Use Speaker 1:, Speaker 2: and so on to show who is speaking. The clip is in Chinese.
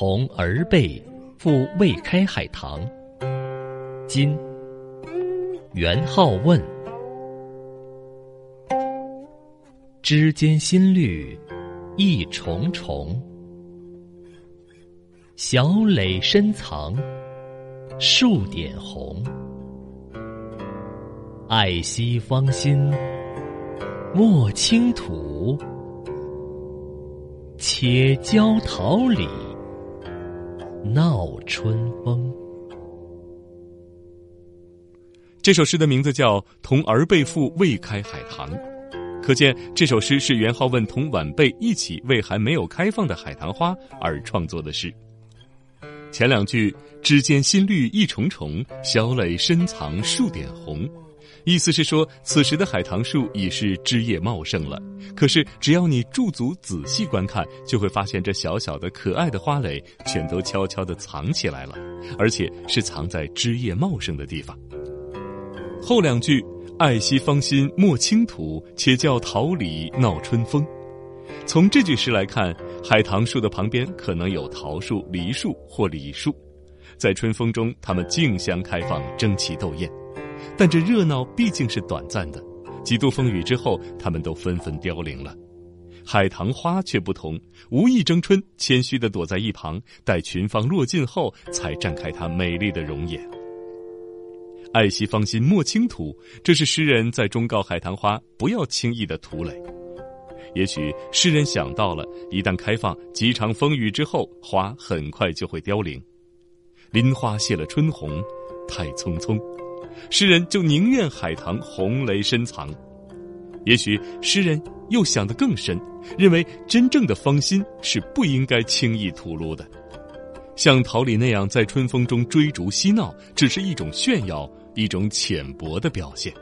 Speaker 1: 童儿辈复未开海棠。今元好问，枝间新绿一重重，小蕾深藏数点红。爱惜芳心莫倾吐，且教桃李闹春风。
Speaker 2: 这首诗的名字叫《同儿辈赋未开海棠》，可见这首诗是元好问同晚辈一起为还没有开放的海棠花而创作的诗。前两句“枝间新绿一重重，小蕾深藏数点红”，意思是说此时的海棠树已是枝叶茂盛了。可是只要你驻足仔细观看，就会发现这小小的可爱的花蕾全都悄悄地藏起来了，而且是藏在枝叶茂盛的地方。后两句“爱惜芳心莫倾吐，且教桃李闹春风”。从这句诗来看，海棠树的旁边可能有桃树、梨树或李树，在春风中，它们竞相开放，争奇斗艳。但这热闹毕竟是短暂的，几度风雨之后，它们都纷纷凋零了。海棠花却不同，无意争春，谦虚的躲在一旁，待群芳落尽后，才绽开它美丽的容颜。爱惜芳心莫倾吐，这是诗人在忠告海棠花不要轻易的涂蕾。也许诗人想到了，一旦开放，几场风雨之后，花很快就会凋零。林花谢了春红，太匆匆，诗人就宁愿海棠红蕾深藏。也许诗人又想得更深，认为真正的芳心是不应该轻易吐露的。像桃李那样在春风中追逐嬉闹，只是一种炫耀。一种浅薄的表现。